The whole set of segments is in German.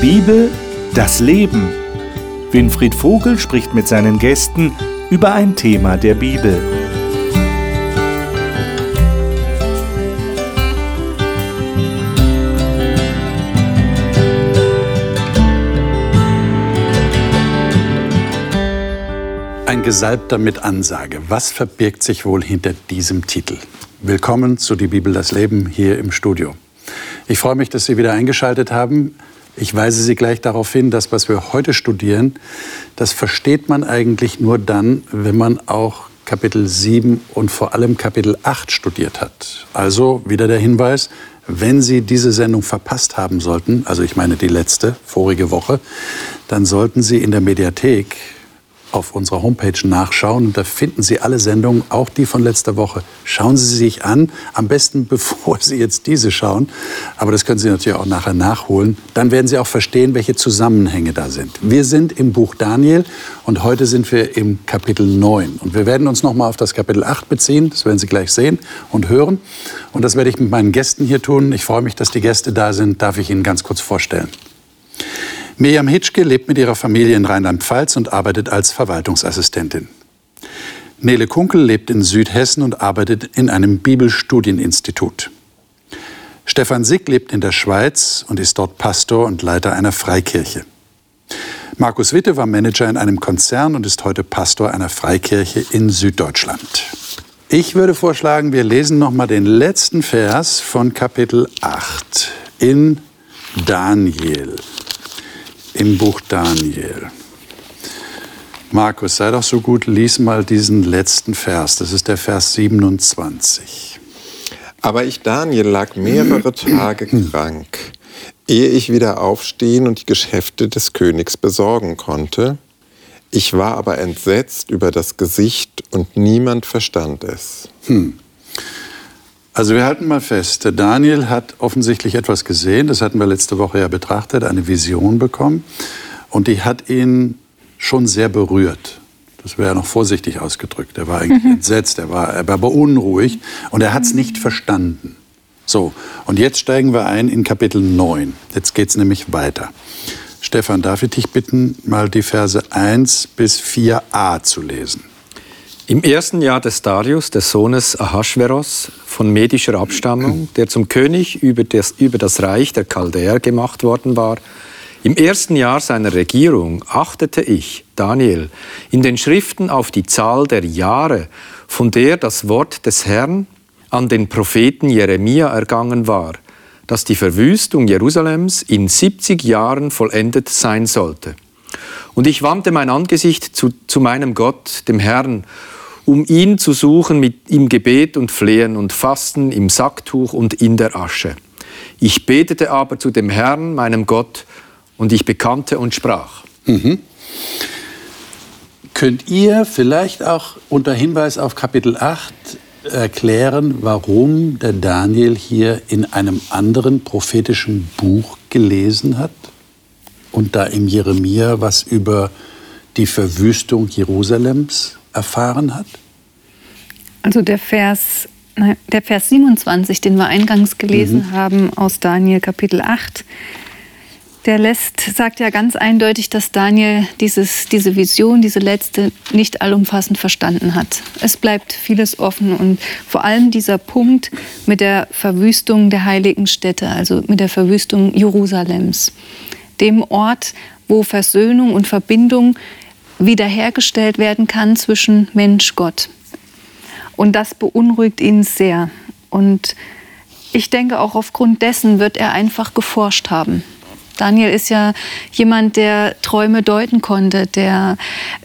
Bibel, das Leben. Winfried Vogel spricht mit seinen Gästen über ein Thema der Bibel. Ein Gesalbter mit Ansage. Was verbirgt sich wohl hinter diesem Titel? Willkommen zu Die Bibel das Leben hier im Studio. Ich freue mich, dass Sie wieder eingeschaltet haben. Ich weise Sie gleich darauf hin, dass was wir heute studieren, das versteht man eigentlich nur dann, wenn man auch Kapitel 7 und vor allem Kapitel 8 studiert hat. Also wieder der Hinweis, wenn Sie diese Sendung verpasst haben sollten, also ich meine die letzte, vorige Woche, dann sollten Sie in der Mediathek auf unserer Homepage nachschauen und da finden Sie alle Sendungen, auch die von letzter Woche. Schauen Sie sie sich an, am besten bevor Sie jetzt diese schauen, aber das können Sie natürlich auch nachher nachholen. Dann werden Sie auch verstehen, welche Zusammenhänge da sind. Wir sind im Buch Daniel und heute sind wir im Kapitel 9 und wir werden uns noch mal auf das Kapitel 8 beziehen, das werden Sie gleich sehen und hören und das werde ich mit meinen Gästen hier tun. Ich freue mich, dass die Gäste da sind, darf ich Ihnen ganz kurz vorstellen. Miriam Hitschke lebt mit ihrer Familie in Rheinland-Pfalz und arbeitet als Verwaltungsassistentin. Nele Kunkel lebt in Südhessen und arbeitet in einem Bibelstudieninstitut. Stefan Sick lebt in der Schweiz und ist dort Pastor und Leiter einer Freikirche. Markus Witte war Manager in einem Konzern und ist heute Pastor einer Freikirche in Süddeutschland. Ich würde vorschlagen, wir lesen noch mal den letzten Vers von Kapitel 8 in Daniel im Buch Daniel. Markus, sei doch so gut, lies mal diesen letzten Vers. Das ist der Vers 27. Aber ich, Daniel, lag mehrere Tage krank, ehe ich wieder aufstehen und die Geschäfte des Königs besorgen konnte. Ich war aber entsetzt über das Gesicht und niemand verstand es. Hm. Also wir halten mal fest, der Daniel hat offensichtlich etwas gesehen, das hatten wir letzte Woche ja betrachtet, eine Vision bekommen und die hat ihn schon sehr berührt. Das wäre noch vorsichtig ausgedrückt. Er war eigentlich mhm. entsetzt, er war, er war beunruhigt und er hat es nicht verstanden. So, und jetzt steigen wir ein in Kapitel 9. Jetzt geht es nämlich weiter. Stefan, darf ich dich bitten, mal die Verse 1 bis 4a zu lesen? Im ersten Jahr des Darius, des Sohnes Ahasveros, von medischer Abstammung, der zum König über das, über das Reich der Chaldäer gemacht worden war, im ersten Jahr seiner Regierung achtete ich, Daniel, in den Schriften auf die Zahl der Jahre, von der das Wort des Herrn an den Propheten Jeremia ergangen war, dass die Verwüstung Jerusalems in 70 Jahren vollendet sein sollte. Und ich wandte mein Angesicht zu, zu meinem Gott, dem Herrn, um ihn zu suchen mit im Gebet und Flehen und Fasten, im Sacktuch und in der Asche. Ich betete aber zu dem Herrn, meinem Gott, und ich bekannte und sprach. Mhm. Könnt ihr vielleicht auch unter Hinweis auf Kapitel 8 erklären, warum der Daniel hier in einem anderen prophetischen Buch gelesen hat und da im Jeremia was über die Verwüstung Jerusalems erfahren hat? Also der Vers, der Vers 27, den wir eingangs gelesen mhm. haben aus Daniel Kapitel 8, der lässt, sagt ja ganz eindeutig, dass Daniel dieses, diese Vision, diese letzte, nicht allumfassend verstanden hat. Es bleibt vieles offen und vor allem dieser Punkt mit der Verwüstung der heiligen Städte, also mit der Verwüstung Jerusalems, dem Ort, wo Versöhnung und Verbindung wiederhergestellt werden kann zwischen Mensch Gott. Und das beunruhigt ihn sehr. Und ich denke, auch aufgrund dessen wird er einfach geforscht haben. Daniel ist ja jemand, der Träume deuten konnte, der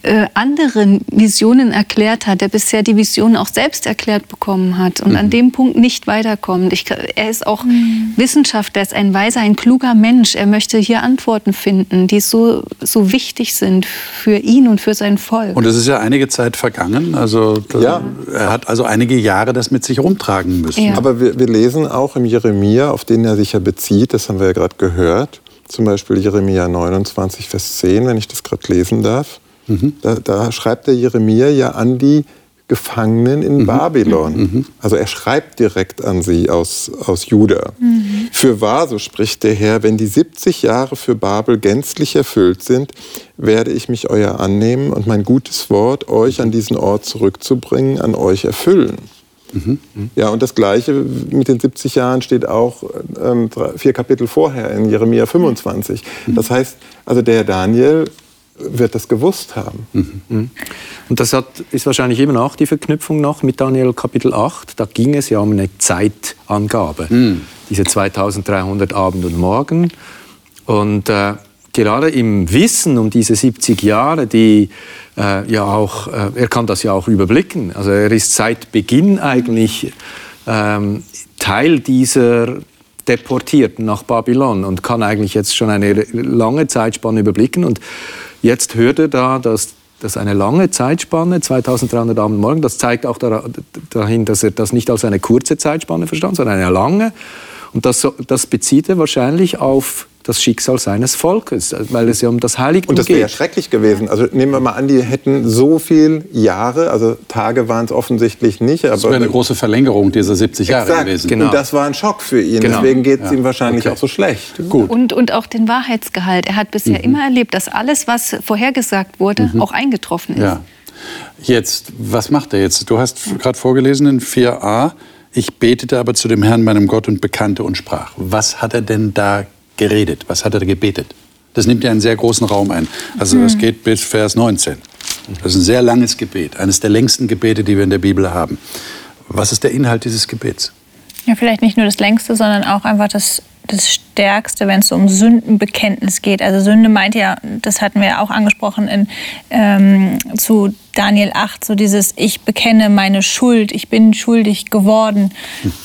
äh, anderen Visionen erklärt hat, der bisher die Visionen auch selbst erklärt bekommen hat und mhm. an dem Punkt nicht weiterkommt. Ich, er ist auch mhm. Wissenschaftler, er ist ein weiser, ein kluger Mensch. Er möchte hier Antworten finden, die so, so wichtig sind für ihn und für sein Volk. Und es ist ja einige Zeit vergangen. Also ja. er hat also einige Jahre das mit sich rumtragen müssen. Ja. Aber wir, wir lesen auch im Jeremia, auf den er sich ja bezieht, das haben wir ja gerade gehört, zum Beispiel Jeremia 29, Vers 10, wenn ich das gerade lesen darf. Mhm. Da, da, schreibt der Jeremia ja an die Gefangenen in Babylon. Also er schreibt direkt an sie aus, aus Juda. Für wahr, so spricht der Herr, wenn die 70 Jahre für Babel gänzlich erfüllt sind, werde ich mich euer annehmen und mein gutes Wort, euch an diesen Ort zurückzubringen, an euch erfüllen. Ja, und das Gleiche mit den 70 Jahren steht auch ähm, drei- vier Kapitel vorher in Jeremia 25. Das heißt, also der Herr Daniel wird das gewusst haben. Und das hat, ist wahrscheinlich immer noch die Verknüpfung noch mit Daniel Kapitel 8. Da ging es ja um eine Zeitangabe. Diese 2300 Abend und Morgen. Und äh, gerade im Wissen um diese 70 Jahre, die äh, ja auch, äh, er kann das ja auch überblicken. Also er ist seit Beginn eigentlich ähm, Teil dieser Deportierten nach Babylon und kann eigentlich jetzt schon eine lange Zeitspanne überblicken. Und jetzt hört er da, dass, dass eine lange Zeitspanne, 2300 Abend morgen, das zeigt auch dahin, dass er das nicht als eine kurze Zeitspanne verstand, sondern eine lange. Und das, das bezieht er wahrscheinlich auf das Schicksal seines Volkes, weil es ja um das Heiligtum Und das wäre ja geht. schrecklich gewesen. Also nehmen wir mal an, die hätten so viel Jahre, also Tage waren es offensichtlich nicht, aber Das wäre eine große Verlängerung dieser 70 Jahre Exakt. gewesen. Genau. Und das war ein Schock für ihn. Genau. Deswegen geht es Ja. ihm wahrscheinlich Okay. auch so schlecht. Gut. Und, und auch den Wahrheitsgehalt. Er hat bisher Mhm. immer erlebt, dass alles, was vorhergesagt wurde, auch eingetroffen ist. Ja. Jetzt, was macht er jetzt? Du hast gerade vorgelesen in 4a, ich betete aber zu dem Herrn, meinem Gott, und bekannte und sprach. Was hat er denn da geredet? Was hat er gebetet? Das nimmt ja einen sehr großen Raum ein. Also das geht bis Vers 19. Das ist ein sehr langes Gebet, eines der längsten Gebete, die wir in der Bibel haben. Was ist der Inhalt dieses Gebets? Ja, vielleicht nicht nur das längste, sondern auch einfach das, das Stärkste, wenn es um Sündenbekenntnis geht. Also Sünde meint ja, das hatten wir ja auch angesprochen in, ähm, zu Daniel 8, so dieses Ich bekenne meine Schuld, ich bin schuldig geworden.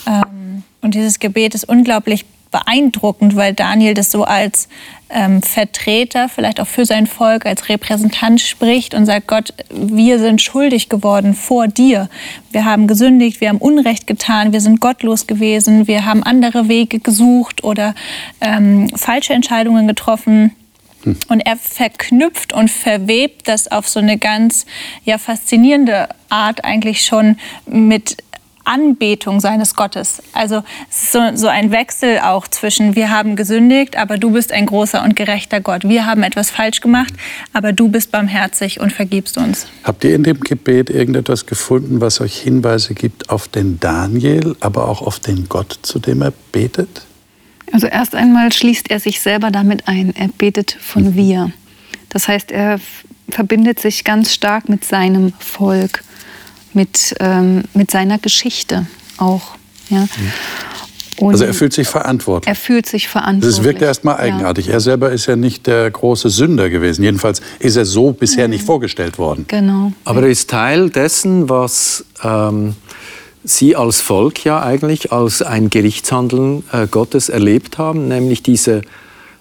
Ähm, und dieses Gebet ist unglaublich beeindruckend, weil Daniel das so als ähm, Vertreter, vielleicht auch für sein Volk, als Repräsentant spricht und sagt, Gott, wir sind schuldig geworden vor dir. Wir haben gesündigt, wir haben Unrecht getan, wir sind gottlos gewesen, wir haben andere Wege gesucht oder ähm, falsche Entscheidungen getroffen. Und er verknüpft und verwebt das auf so eine ganz ja, faszinierende Art eigentlich schon mit Anbetung seines Gottes. Also es ist so, so ein Wechsel auch zwischen wir haben gesündigt, aber du bist ein großer und gerechter Gott. Wir haben etwas falsch gemacht, aber du bist barmherzig und vergibst uns. Habt ihr in dem Gebet irgendetwas gefunden, was euch Hinweise gibt auf den Daniel, aber auch auf den Gott, zu dem er betet? Also erst einmal schließt er sich selber damit ein. Er betet von wir. Das heißt, er verbindet sich ganz stark mit seinem Volk, mit, ähm, mit seiner Geschichte auch. Ja. Und Also er fühlt sich verantwortlich. er fühlt sich verantwortlich. Das wirkt erstmal eigenartig. Er selber ist ja nicht der große Sünder gewesen. Jedenfalls ist er so bisher nicht vorgestellt worden. Ja, genau. Aber er ist Teil dessen, was ähm, Sie als Volk ja eigentlich als ein Gerichtshandeln äh, Gottes erlebt haben, nämlich diese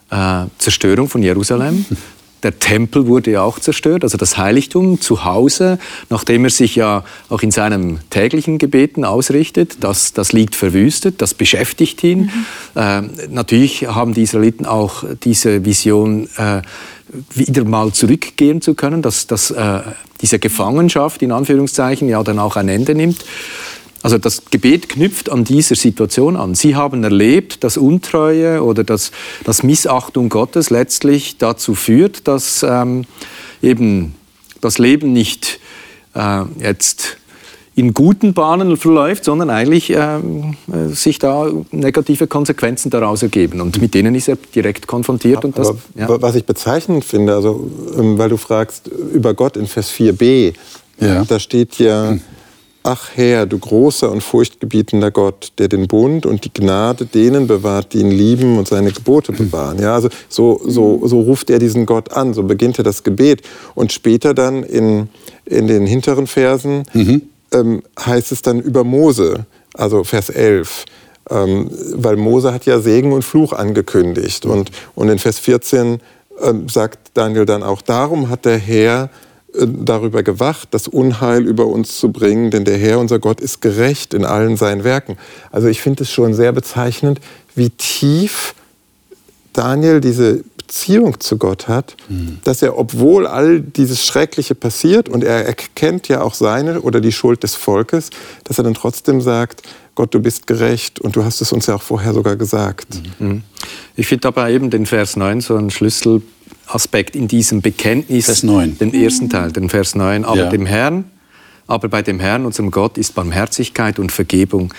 äh, Zerstörung von Jerusalem. Der Tempel wurde ja auch zerstört, also das Heiligtum zu Hause, nachdem er sich ja auch in seinem täglichen Gebeten ausrichtet, das, das liegt verwüstet, das beschäftigt ihn. Ähm, natürlich haben die Israeliten auch diese Vision, äh, wieder mal zurückgehen zu können, dass, dass äh, diese Gefangenschaft in Anführungszeichen ja dann auch ein Ende nimmt. Also das Gebet knüpft an dieser Situation an. Sie haben erlebt, dass Untreue oder dass, dass Missachtung Gottes letztlich dazu führt, dass ähm, eben das Leben nicht äh, jetzt in guten Bahnen verläuft, sondern eigentlich ähm, äh, sich da negative Konsequenzen daraus ergeben. Und mit denen ist er direkt konfrontiert. Und das, ja. was ich bezeichnend finde, also ähm, weil du fragst über Gott in Vers 4b, Ja. da steht ja, ach Herr, du großer und furchtgebietender Gott, der den Bund und die Gnade denen bewahrt, die ihn lieben und seine Gebote bewahren. Ja, also so, so, so ruft er diesen Gott an, so beginnt er das Gebet. Und später dann in, in den hinteren Versen ähm, heißt es dann über Mose, also Vers 11. Ähm, weil Mose hat ja Segen und Fluch angekündigt. Und, und in Vers 14 ähm, sagt Daniel dann auch, darum hat der Herr darüber gewacht, das Unheil über uns zu bringen, denn der Herr, unser Gott, ist gerecht in allen seinen Werken. Also ich finde es schon sehr bezeichnend, wie tief Daniel diese Beziehung zu Gott hat, mhm. dass er, obwohl all dieses Schreckliche passiert und er erkennt ja auch seine oder die Schuld des Volkes, dass er dann trotzdem sagt, Gott, du bist gerecht und du hast es uns ja auch vorher sogar gesagt. Mhm. Ich finde dabei eben den Vers 9 so ein Schlüsselaspekt in diesem Bekenntnis, Vers 9. den ersten Teil, den Vers 9, aber ja. dem Herrn aber bei dem Herrn, unserem Gott, ist Barmherzigkeit und Vergebung,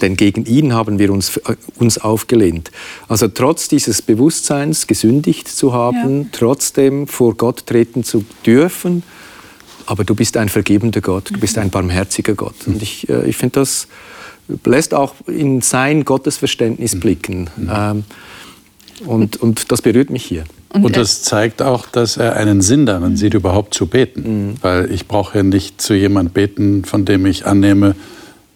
denn gegen ihn haben wir uns, äh, uns aufgelehnt. Also trotz dieses Bewusstseins, gesündigt zu haben, ja. trotzdem vor Gott treten zu dürfen, aber du bist ein vergebender Gott, du bist ein barmherziger Gott. Und ich, äh, ich finde, das lässt auch in sein Gottesverständnis blicken. Mhm. Ähm, und, und das berührt mich hier. Und, und das zeigt auch, dass er einen Sinn darin sieht, überhaupt zu beten. Mhm. Weil ich brauche ja nicht zu jemandem beten, von dem ich annehme,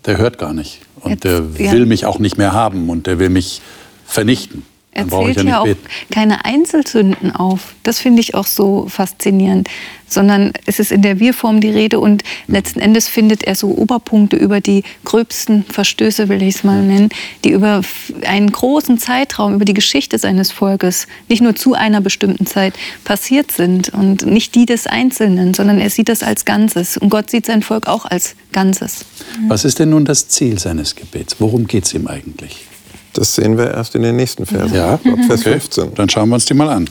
der hört gar nicht. Und Jetzt, der ja. will mich auch nicht mehr haben und der will mich vernichten. Er zählt ja, ja auch keine Einzelsünden auf. Das finde ich auch so faszinierend. Sondern es ist in der Wir-Form die Rede und letzten Endes findet er so Oberpunkte über die gröbsten Verstöße, will ich es mal nennen, die über einen großen Zeitraum, über die Geschichte seines Volkes, nicht nur zu einer bestimmten Zeit passiert sind. Und nicht die des Einzelnen, sondern er sieht das als Ganzes. Und Gott sieht sein Volk auch als Ganzes. Was ist denn nun das Ziel seines Gebets? Worum geht es ihm eigentlich? Das sehen wir erst in den nächsten Versen. Ja, ab Vers okay. 15. Dann schauen wir uns die mal an.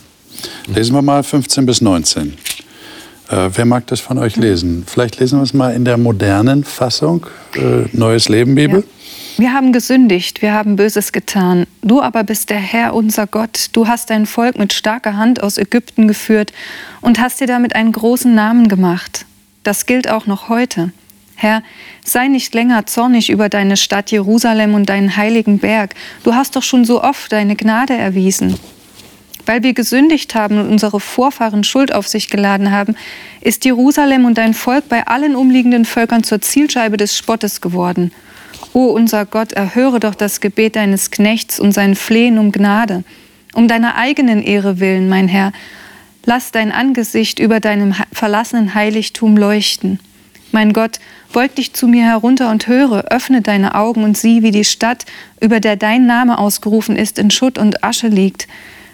Lesen wir mal 15 bis 19. Äh, wer mag das von euch lesen? Vielleicht lesen wir es mal in der modernen Fassung, äh, Neues Leben Bibel. Ja. Wir haben gesündigt, wir haben Böses getan. Du aber bist der Herr, unser Gott. Du hast dein Volk mit starker Hand aus Ägypten geführt und hast dir damit einen großen Namen gemacht. Das gilt auch noch heute. Herr, sei nicht länger zornig über deine Stadt Jerusalem und deinen heiligen Berg. Du hast doch schon so oft deine Gnade erwiesen. Weil wir gesündigt haben und unsere Vorfahren Schuld auf sich geladen haben, ist Jerusalem und dein Volk bei allen umliegenden Völkern zur Zielscheibe des Spottes geworden. O unser Gott, erhöre doch das Gebet deines Knechts und sein Flehen um Gnade. Um deiner eigenen Ehre willen, mein Herr, lass dein Angesicht über deinem verlassenen Heiligtum leuchten. Mein Gott, beug dich zu mir herunter und höre, öffne deine Augen und sieh, wie die Stadt, über der dein Name ausgerufen ist, in Schutt und Asche liegt.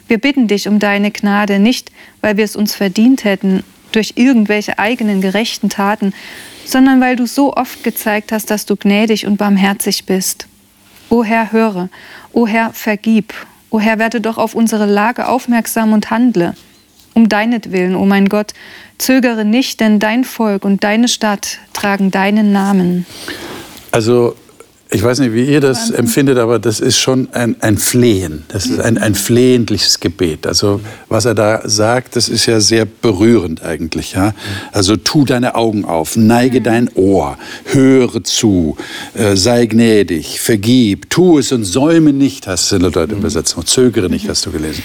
Wir bitten dich um deine Gnade, nicht weil wir es uns verdient hätten durch irgendwelche eigenen gerechten Taten, sondern weil du so oft gezeigt hast, dass du gnädig und barmherzig bist. O Herr, höre, o Herr, vergib, o Herr, werde doch auf unsere Lage aufmerksam und handle. Um deinetwillen, o mein Gott, zögere nicht, denn dein Volk und deine Stadt tragen deinen Namen. Also ich weiß nicht, wie ihr das Wahnsinn. empfindet, aber das ist schon ein, ein Flehen. Das ist ein, ein flehentliches Gebet. Also was er da sagt, das ist ja sehr berührend eigentlich. Ja? Also tu deine Augen auf, neige mhm. dein Ohr, höre zu, äh, sei gnädig, vergib, tu es und säume nicht, hast du in der deutschen mhm. Übersetzung. Zögere nicht, hast du gelesen.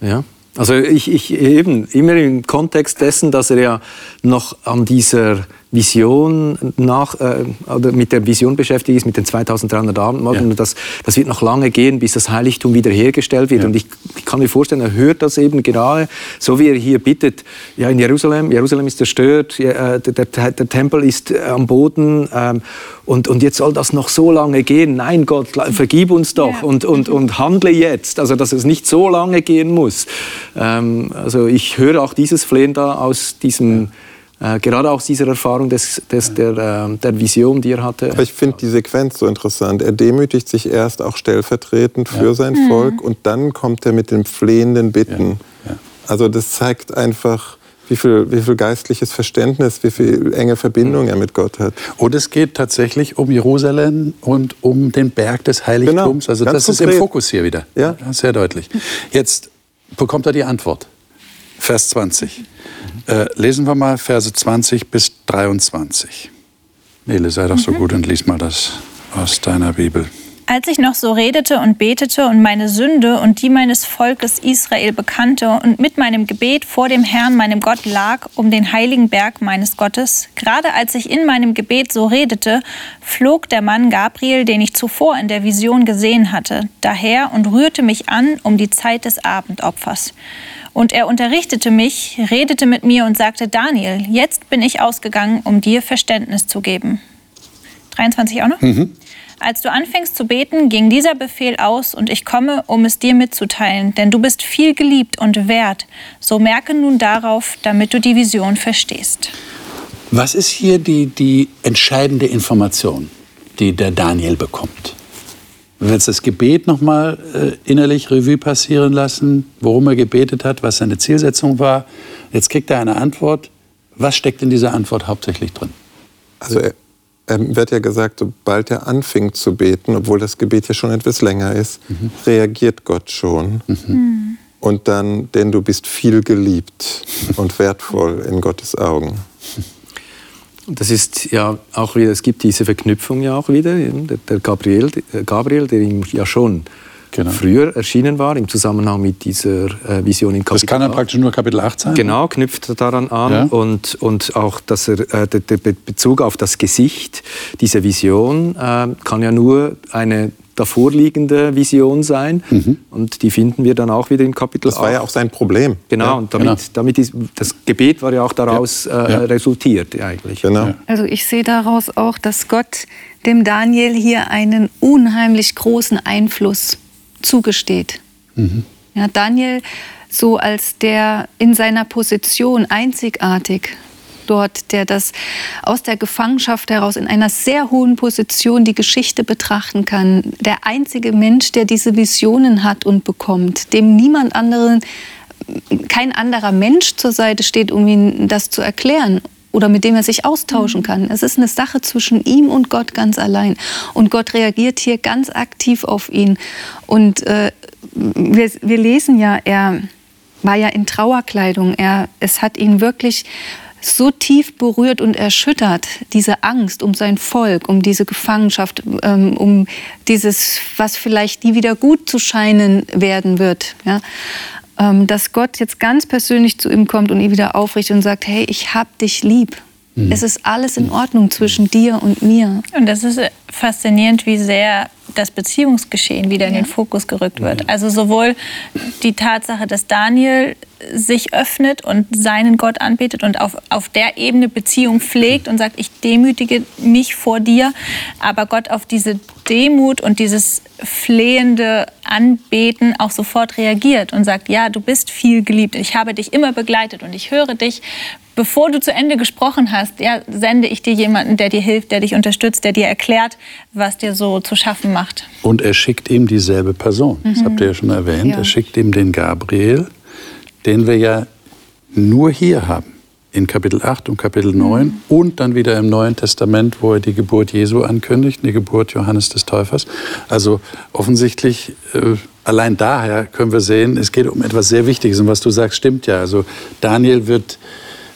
Ja. Also ich, ich eben immer im Kontext dessen, dass er ja noch an dieser Vision nach, äh, oder mit der Vision beschäftigt ist, mit den 2300 Abendmahlen. Ja. Das, das wird noch lange gehen, bis das Heiligtum wiederhergestellt wird. Ja. Und ich, ich, kann mir vorstellen, er hört das eben gerade, so wie er hier bittet, ja, in Jerusalem, Jerusalem ist zerstört, ja, äh, der, der, der, Tempel ist äh, am Boden ähm, und, und jetzt soll das noch so lange gehen. Nein, Gott, vergib uns doch und, und, und handle jetzt, also dass es nicht so lange gehen muss. Ähm, also ich höre auch dieses Flehen da aus diesem äh, gerade aus dieser Erfahrung des, des, der, äh, der Vision, die er hatte. Ich finde die Sequenz so interessant. Er demütigt sich erst auch stellvertretend für ja. sein mhm. Volk und dann kommt er mit dem flehenden Bitten. Ja. Ja. Also das zeigt einfach, wie viel, wie viel geistliches Verständnis, wie viel enge Verbindung er mit Gott hat. Und es geht tatsächlich um Jerusalem und um den Berg des Heiligtums. Genau, also das konkret. ist im Fokus hier wieder. Ja. Sehr deutlich. Jetzt bekommt er die Antwort. Vers 20. Äh, lesen wir mal Verse 20 bis 23. Nele, sei doch so mhm. gut und lies mal das aus deiner Bibel. Als ich noch so redete und betete und meine Sünde und die meines Volkes Israel bekannte und mit meinem Gebet vor dem Herrn, meinem Gott, lag um den heiligen Berg meines Gottes, gerade als ich in meinem Gebet so redete, flog der Mann Gabriel, den ich zuvor in der Vision gesehen hatte, daher und rührte mich an um die Zeit des Abendopfers. Und er unterrichtete mich, redete mit mir und sagte, Daniel, jetzt bin ich ausgegangen, um dir Verständnis zu geben. 23 auch noch? Mhm. Als du anfängst zu beten, ging dieser Befehl aus und ich komme, um es dir mitzuteilen, denn du bist viel geliebt und wert. So merke nun darauf, damit du die Vision verstehst. Was ist hier die, die entscheidende Information, die der Daniel bekommt? Wenn wir jetzt das Gebet nochmal äh, innerlich Revue passieren lassen, worum er gebetet hat, was seine Zielsetzung war. Jetzt kriegt er eine Antwort. Was steckt in dieser Antwort hauptsächlich drin? Also er, er wird ja gesagt, sobald er anfing zu beten, obwohl das Gebet ja schon etwas länger ist, mhm. reagiert Gott schon. Mhm. Und dann, denn du bist viel geliebt und wertvoll in Gottes Augen. Das ist ja auch wieder, es gibt diese Verknüpfung ja auch wieder. Der Gabriel, Gabriel der ihm ja schon genau. früher erschienen war, im Zusammenhang mit dieser äh, Vision in Kapitel Das kann dann praktisch nur Kapitel 8 sein? Genau, knüpft daran an. Ja. Und, und auch dass er, äh, der, der Bezug auf das Gesicht, diese Vision, äh, kann ja nur eine davorliegende Vision sein. Mhm. Und die finden wir dann auch wieder in Kapitel Das war 8. ja auch sein Problem. Genau, ja, und damit, genau. damit ist, das Gebet war ja auch daraus ja. Äh, resultiert eigentlich. Genau. Also ich sehe daraus auch, dass Gott dem Daniel hier einen unheimlich großen Einfluss zugesteht. Mhm. Ja, Daniel so als der in seiner Position einzigartig dort, der das aus der Gefangenschaft heraus in einer sehr hohen Position die Geschichte betrachten kann. Der einzige Mensch, der diese Visionen hat und bekommt, dem niemand anderen, kein anderer Mensch zur Seite steht, um ihm das zu erklären oder mit dem er sich austauschen kann. Es ist eine Sache zwischen ihm und Gott ganz allein. Und Gott reagiert hier ganz aktiv auf ihn. Und äh, wir, wir lesen ja, er war ja in Trauerkleidung. Er, es hat ihn wirklich so tief berührt und erschüttert, diese Angst um sein Volk, um diese Gefangenschaft, ähm, um dieses, was vielleicht nie wieder gut zu scheinen werden wird. Ja? Ähm, dass Gott jetzt ganz persönlich zu ihm kommt und ihn wieder aufrichtet und sagt, hey, ich hab dich lieb. Mhm. Es ist alles in Ordnung zwischen dir und mir. Und das ist faszinierend, wie sehr das Beziehungsgeschehen wieder in den Fokus gerückt wird. Also sowohl die Tatsache, dass Daniel sich öffnet und seinen Gott anbetet und auf, auf der Ebene Beziehung pflegt und sagt, ich demütige mich vor dir, aber Gott auf diese Demut und dieses flehende Anbeten auch sofort reagiert und sagt, ja, du bist viel geliebt, ich habe dich immer begleitet und ich höre dich, bevor du zu Ende gesprochen hast, ja, sende ich dir jemanden, der dir hilft, der dich unterstützt, der dir erklärt, was dir so zu schaffen macht. Und er schickt ihm dieselbe Person, mhm. das habt ihr ja schon erwähnt, ja. er schickt ihm den Gabriel, den wir ja nur hier haben, in Kapitel 8 und Kapitel 9 mhm. und dann wieder im Neuen Testament, wo er die Geburt Jesu ankündigt, die Geburt Johannes des Täufers. Also offensichtlich, äh, allein daher können wir sehen, es geht um etwas sehr Wichtiges. Und was du sagst, stimmt ja. Also Daniel wird,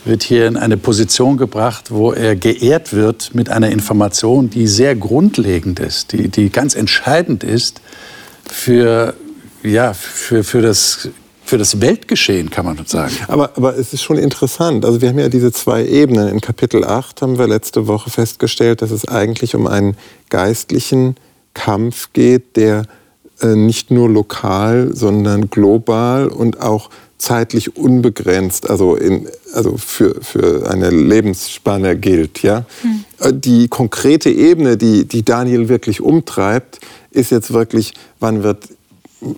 wird hier in eine Position gebracht, wo er geehrt wird mit einer Information, die sehr grundlegend ist, die, die ganz entscheidend ist für, ja, für, für das für das Weltgeschehen, kann man sagen. Aber, aber es ist schon interessant. Also wir haben ja diese zwei Ebenen. In Kapitel 8 haben wir letzte Woche festgestellt, dass es eigentlich um einen geistlichen Kampf geht, der äh, nicht nur lokal, sondern global und auch zeitlich unbegrenzt, also, in, also für, für eine Lebensspanne gilt. Ja? Hm. Die konkrete Ebene, die, die Daniel wirklich umtreibt, ist jetzt wirklich, wann wird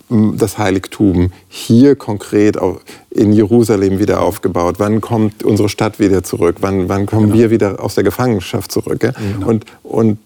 das Heiligtum hier konkret in Jerusalem wieder aufgebaut? Wann kommt unsere Stadt wieder zurück? Wann, wann kommen genau. wir wieder aus der Gefangenschaft zurück? Ja? Genau. Und, und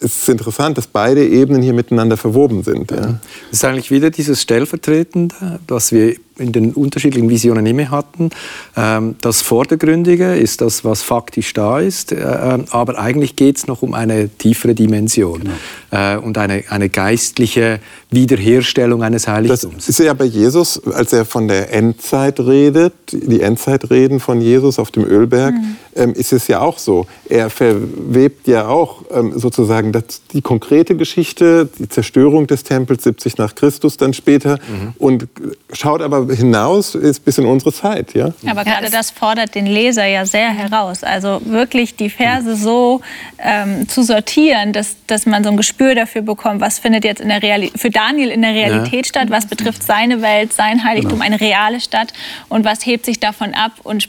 es ist interessant, dass beide Ebenen hier miteinander verwoben sind. Ja. Das ist eigentlich wieder dieses Stellvertretende, was wir in den unterschiedlichen Visionen immer hatten. Ähm, das Vordergründige ist das, was faktisch da ist, äh, ähm, aber eigentlich geht es noch um eine tiefere Dimension genau. Äh, und eine, eine geistliche Wiederherstellung eines Heiligtums. Das ist ja bei Jesus, als er von der Endzeit redet, die Endzeitreden von Jesus auf dem Ölberg, mhm. Ähm, ist es ja auch so. Er verwebt ja auch sozusagen die konkrete Geschichte, die Zerstörung des Tempels 70 nach Christus dann später mhm. und schaut aber hinaus ist bis in unsere Zeit. Ja? Aber gerade das fordert den Leser ja sehr heraus. Also wirklich die Verse so ähm, zu sortieren, dass, dass man so ein Gespür dafür bekommt, was findet jetzt in der für Daniel in der Realität ja. statt, was betrifft seine Welt, sein Heiligtum, genau. eine reale Stadt und was hebt sich davon ab und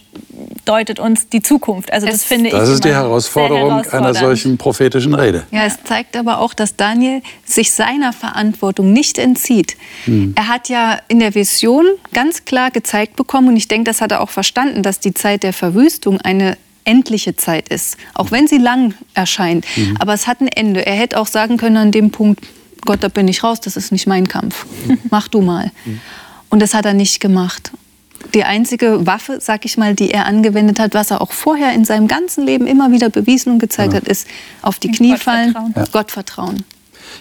deutet uns die Zukunft. Also das Es- finde ich Das ist die Herausforderung einer solchen prophetischen Rede. Ja, es zeigt aber auch, dass Daniel sich seiner Verantwortung nicht entzieht. Er hat ja in der Vision ganz klar gezeigt bekommen, und ich denke, das hat er auch verstanden, dass die Zeit der Verwüstung eine endliche Zeit ist, auch wenn sie lang erscheint. Aber es hat ein Ende. Er hätte auch sagen können an dem Punkt, Gott, da bin ich raus, das ist nicht mein Kampf. Mach du mal. Und das hat er nicht gemacht. Die einzige Waffe, sag ich mal, die er angewendet hat, was er auch vorher in seinem ganzen Leben immer wieder bewiesen und gezeigt hat, ist auf die Knie Gott fallen, vertrauen. Gott vertrauen.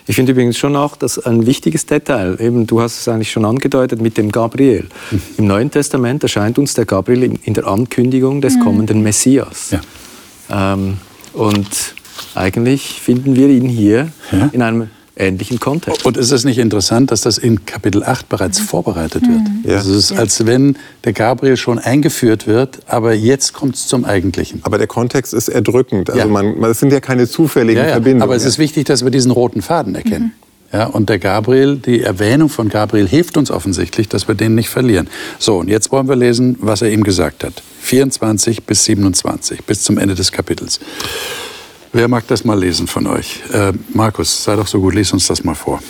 Ich finde übrigens schon auch, dass ein wichtiges Detail, eben du hast es eigentlich schon angedeutet mit dem Gabriel. Im Neuen Testament erscheint uns der Gabriel in, der Ankündigung des kommenden Messias. Ja. Ähm, und eigentlich finden wir ihn hier Ja. in einem ähnlichen Kontext. Und ist es nicht interessant, dass das in Kapitel 8 bereits vorbereitet wird? Ja. Also es ist, als wenn der Gabriel schon eingeführt wird, aber jetzt kommt es zum Eigentlichen. Aber der Kontext ist erdrückend. Also Ja. man, man, es sind ja keine zufälligen Ja, ja. Verbindungen. Aber es ist wichtig, dass wir diesen roten Faden erkennen. Ja, und der Gabriel, die Erwähnung von Gabriel hilft uns offensichtlich, dass wir den nicht verlieren. So, und jetzt wollen wir lesen, was er ihm gesagt hat. 24 bis 27, bis zum Ende des Kapitels. Wer mag das mal lesen von euch? Äh, Markus, sei doch so gut, lies uns das mal vor.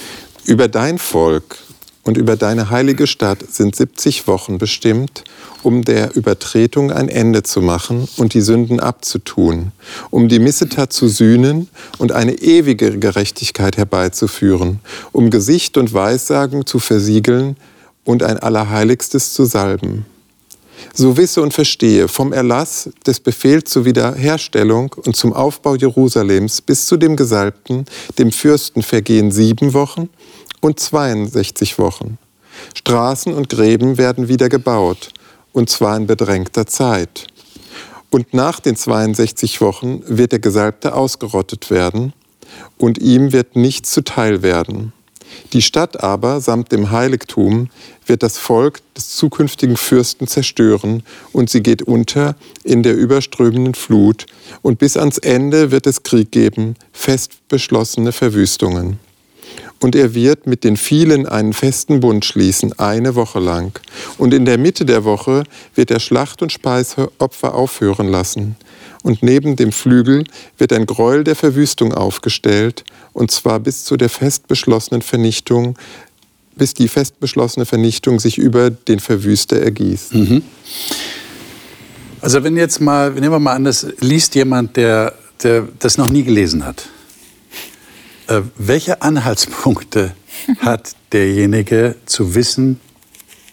Über dein Volk und über deine heilige Stadt sind 70 Wochen bestimmt, um der Übertretung ein Ende zu machen und die Sünden abzutun, um die Missetat zu sühnen und eine ewige Gerechtigkeit herbeizuführen, um Gesicht und Weissagen zu versiegeln und ein Allerheiligstes zu salben. So wisse und verstehe, vom Erlass des Befehls zur Wiederherstellung und zum Aufbau Jerusalems bis zu dem Gesalbten, dem Fürsten, vergehen sieben Wochen und 62 Wochen. Straßen und Gräben werden wieder gebaut, und zwar in bedrängter Zeit. Und nach den 62 Wochen wird der Gesalbte ausgerottet werden, und ihm wird nichts zuteil werden. Die Stadt aber samt dem Heiligtum wird das Volk des zukünftigen Fürsten zerstören und sie geht unter in der überströmenden Flut und bis ans Ende wird es Krieg geben, fest beschlossene Verwüstungen. Und er wird mit den vielen einen festen Bund schließen, eine Woche lang. Und in der Mitte der Woche wird er Schlacht- und Speisopfer aufhören lassen. Und neben dem Flügel wird ein Gräuel der Verwüstung aufgestellt, und zwar bis zu der fest Vernichtung, bis die fest beschlossene Vernichtung sich über den Verwüster ergießt. Also wenn jetzt mal, nehmen wir mal an, das liest jemand, der, der das noch nie gelesen hat. Äh, welche Anhaltspunkte hat derjenige zu wissen,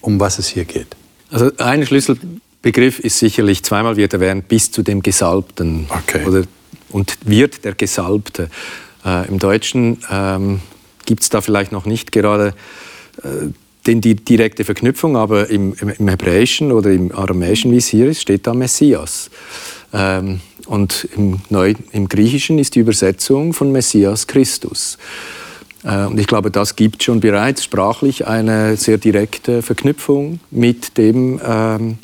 um was es hier geht? Also ein Schlüsselbegriff ist sicherlich, zweimal wird erwähnt, bis zu dem Gesalbten. Okay. Oder, und wird der Gesalbte. Äh, Im Deutschen ähm, gibt es da vielleicht noch nicht gerade äh, den, die direkte Verknüpfung, aber im, im, im Hebräischen oder im Aramäischen, wie es hier ist, steht da Messias. Ähm, und im, Neu, im Griechischen ist die Übersetzung von Messias Christus. Äh, Und ich glaube, das gibt schon bereits sprachlich eine sehr direkte Verknüpfung mit dem, ähm,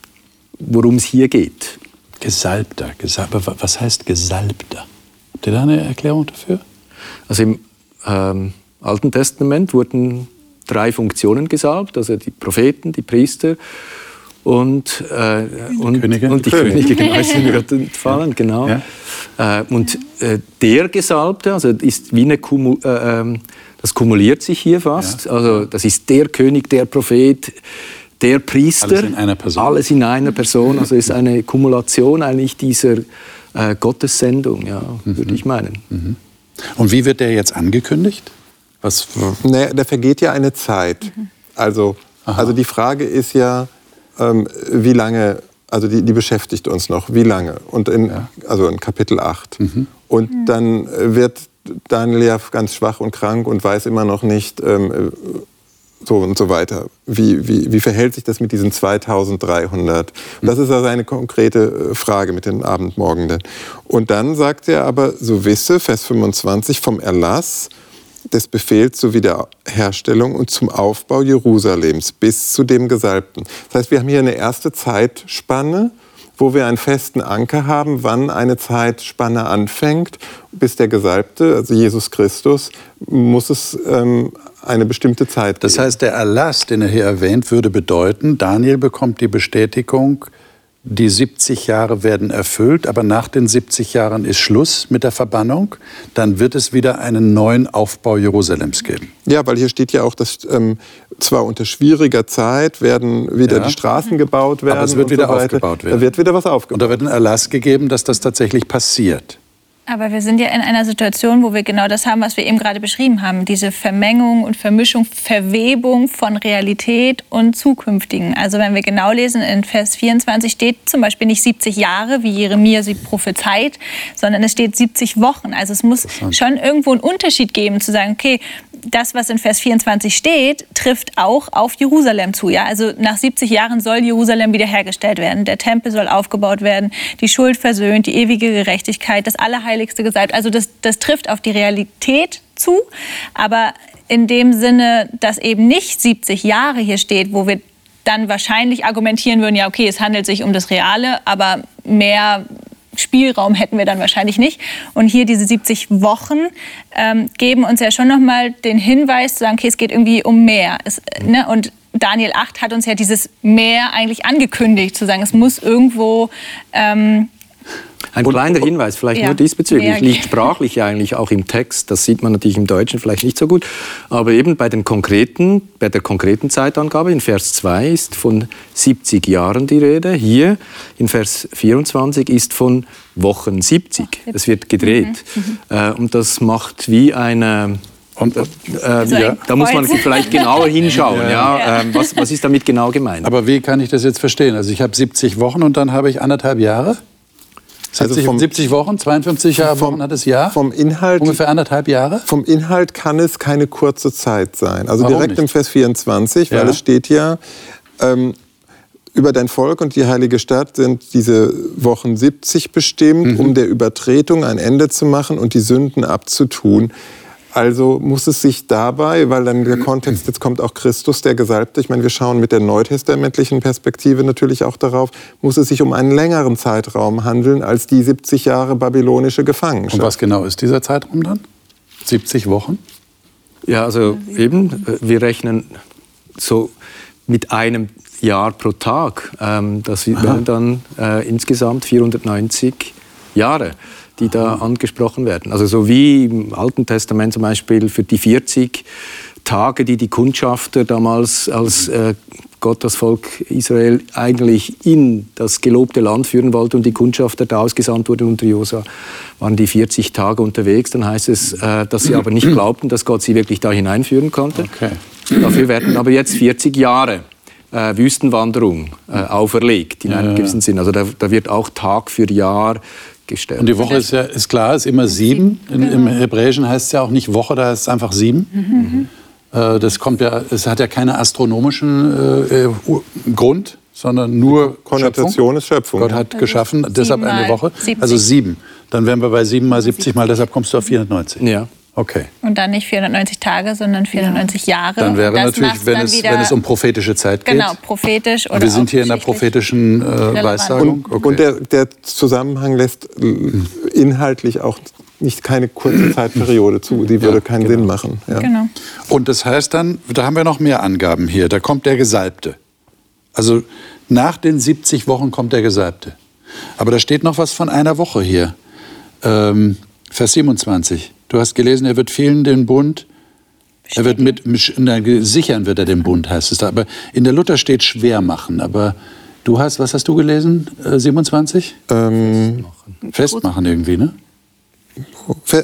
worum es hier geht. Gesalbter. Gesal aber was heißt Gesalbter? Habt ihr da eine Erklärung dafür? Also im ähm, Alten Testament wurden drei Funktionen gesalbt, also die Propheten, die Priester und, äh, und, Könige. und die Könige. Genau, ist mir gerade entfallen, genau. Äh, und äh, der Gesalbte, also ist wie eine Kumu äh, ähm, das kumuliert sich hier fast, also das ist der König, der Prophet, der Priester. Alles in einer Person. Alles in einer Person, also ist eine Kumulation eigentlich dieser äh, Gottessendung, ja, Mhm. würde ich meinen. Und wie wird der jetzt angekündigt? Was, Naja, da vergeht ja eine Zeit. Also, also die Frage ist ja, ähm, wie lange, also die, die beschäftigt uns noch, wie lange? Und in, also in Kapitel 8. Und dann äh, wird Daniel ja ganz schwach und krank und weiß immer noch nicht, ähm, äh, so und so weiter. Wie, wie, wie verhält sich das mit diesen 2300? Das ist also eine konkrete äh, Frage mit den Abendmorgenden. Und dann sagt er aber, so wisse, Vers 25, vom Erlass des Befehls zur Wiederherstellung und zum Aufbau Jerusalems bis zu dem Gesalbten. Das heißt, wir haben hier eine erste Zeitspanne, wo wir einen festen Anker haben, wann eine Zeitspanne anfängt, bis der Gesalbte, also Jesus Christus, muss es ähm, eine bestimmte Zeit geben. das heißt, der Erlass, den er hier erwähnt, würde bedeuten, Daniel bekommt die Bestätigung, die 70 Jahre werden erfüllt, aber nach den 70 Jahren ist Schluss mit der Verbannung. Dann wird es wieder einen neuen Aufbau Jerusalems geben. Ja, weil hier steht ja auch, dass ähm, zwar unter schwieriger Zeit werden wieder Ja. die Straßen gebaut werden. Aber es wird wieder so aufgebaut werden. Da wird wieder was aufgebaut. Und da wird ein Erlass gegeben, dass das tatsächlich passiert. Aber wir sind ja in einer Situation, wo wir genau das haben, was wir eben gerade beschrieben haben. Diese Vermengung und Vermischung, Verwebung von Realität und Zukünftigen. Also wenn wir genau lesen, in Vers 24 steht zum Beispiel nicht 70 Jahre, wie Jeremia sie prophezeit, sondern es steht 70 Wochen. Also es muss schon irgendwo einen Unterschied geben, zu sagen, okay, das, was in Vers 24 steht, trifft auch auf Jerusalem zu. Ja? Also nach 70 Jahren soll Jerusalem wiederhergestellt werden. Der Tempel soll aufgebaut werden, die Schuld versöhnt, die ewige Gerechtigkeit, das Allerheiligste gesalbt. Also das, das trifft auf die Realität zu. Aber in dem Sinne, dass eben nicht 70 Jahre hier steht, wo wir dann wahrscheinlich argumentieren würden, ja, okay, es handelt sich um das Reale, aber mehr Spielraum hätten wir dann wahrscheinlich nicht. Und hier diese 70 Wochen ähm, geben uns ja schon nochmal den Hinweis zu sagen, okay, es geht irgendwie um mehr. Es, ne? Und Daniel 8 hat uns ja dieses Mehr eigentlich angekündigt, zu sagen, es muss irgendwo... Ähm, Ein kleiner Hinweis, vielleicht Ja. nur diesbezüglich, Ja. liegt sprachlich eigentlich auch im Text. Das sieht man natürlich im Deutschen vielleicht nicht so gut. Aber eben bei, den konkreten, bei der konkreten Zeitangabe in Vers 2 ist von 70 Jahren die Rede. Hier in Vers 24 ist von Wochen 70. Es wird gedreht. Äh, und das macht wie eine... Und, Äh, So ein ja, da muss man vielleicht genauer hinschauen. Ja. Ja. Ähm, was, was ist damit genau gemeint? aber wie kann ich das jetzt verstehen? Also ich habe 70 Wochen und dann habe ich anderthalb Jahre? 70, Also vom- 70 Wochen, 52 Jahre vom- Wochen hat das Jahr? vom Inhalt- Ungefähr anderthalb Jahre? Vom Inhalt kann es keine kurze Zeit sein. Also Warum direkt nicht? im Vers 24, weil Ja. es steht ja, ähm, über dein Volk und die heilige Stadt sind diese Wochen 70 bestimmt, Mhm. um der Übertretung ein Ende zu machen und die Sünden abzutun. Also muss es sich dabei, weil dann der Kontext, jetzt kommt auch Christus, der Gesalbte, ich meine, wir schauen mit der neutestamentlichen Perspektive natürlich auch darauf, muss es sich um einen längeren Zeitraum handeln als die 70 Jahre babylonische Gefangenschaft. Und was genau ist dieser Zeitraum dann? 70 Wochen? Ja, also eben, äh, wir rechnen so mit einem Jahr pro Tag. Ähm, das wären dann äh, insgesamt 490 Jahre, die da angesprochen werden. Also so wie im Alten Testament zum Beispiel für die 40 Tage, die die Kundschafter damals als äh, Gott das Volk Israel eigentlich in das gelobte Land führen wollte und die Kundschafter da ausgesandt wurden unter Josua, waren die 40 Tage unterwegs. Dann heißt es, äh, dass sie aber nicht glaubten, dass Gott sie wirklich da hineinführen konnte. Okay. Dafür werden aber jetzt 40 Jahre äh, Wüstenwanderung äh, auferlegt, in einem gewissen Sinn. Also da, da wird auch Tag für Jahr gestellt. Und die Woche ist ja ist klar, ist immer sieben. In, Im Hebräischen heißt es ja auch nicht Woche, da heißt es einfach sieben. Äh, Das kommt ja, es hat ja keinen astronomischen äh, äh, Grund, sondern nur Konnotation Schöpfung. ist Schöpfung. Gott hat geschaffen, deshalb eine Woche. 70. Also sieben. Dann wären wir bei sieben mal 70 mal, deshalb kommst du auf 490. ja. Okay. und dann nicht 490 Tage, sondern 490 Jahre. Dann wäre das natürlich, wenn dann es, wieder- wenn es um prophetische Zeit geht. Genau, prophetisch oder wir sind hier in der prophetischen äh. Weissagung. Und, und der, der Zusammenhang lässt inhaltlich auch nicht keine kurze Zeitperiode zu. Die würde keinen Sinn machen. Ja. Genau. Und das heißt dann, da haben wir noch mehr Angaben hier. Da kommt der Gesalbte. Also nach den 70 Wochen kommt der Gesalbte. Aber da steht noch was von einer Woche hier. Ähm, Vers 27. Du hast gelesen, er wird vielen den Bund. Er wird mit, na, sichern wird er den Bund, heißt es da. Aber in der Luther steht schwer machen. Aber du hast, was hast du gelesen? Äh, 27? Ähm, Festmachen irgendwie, ne?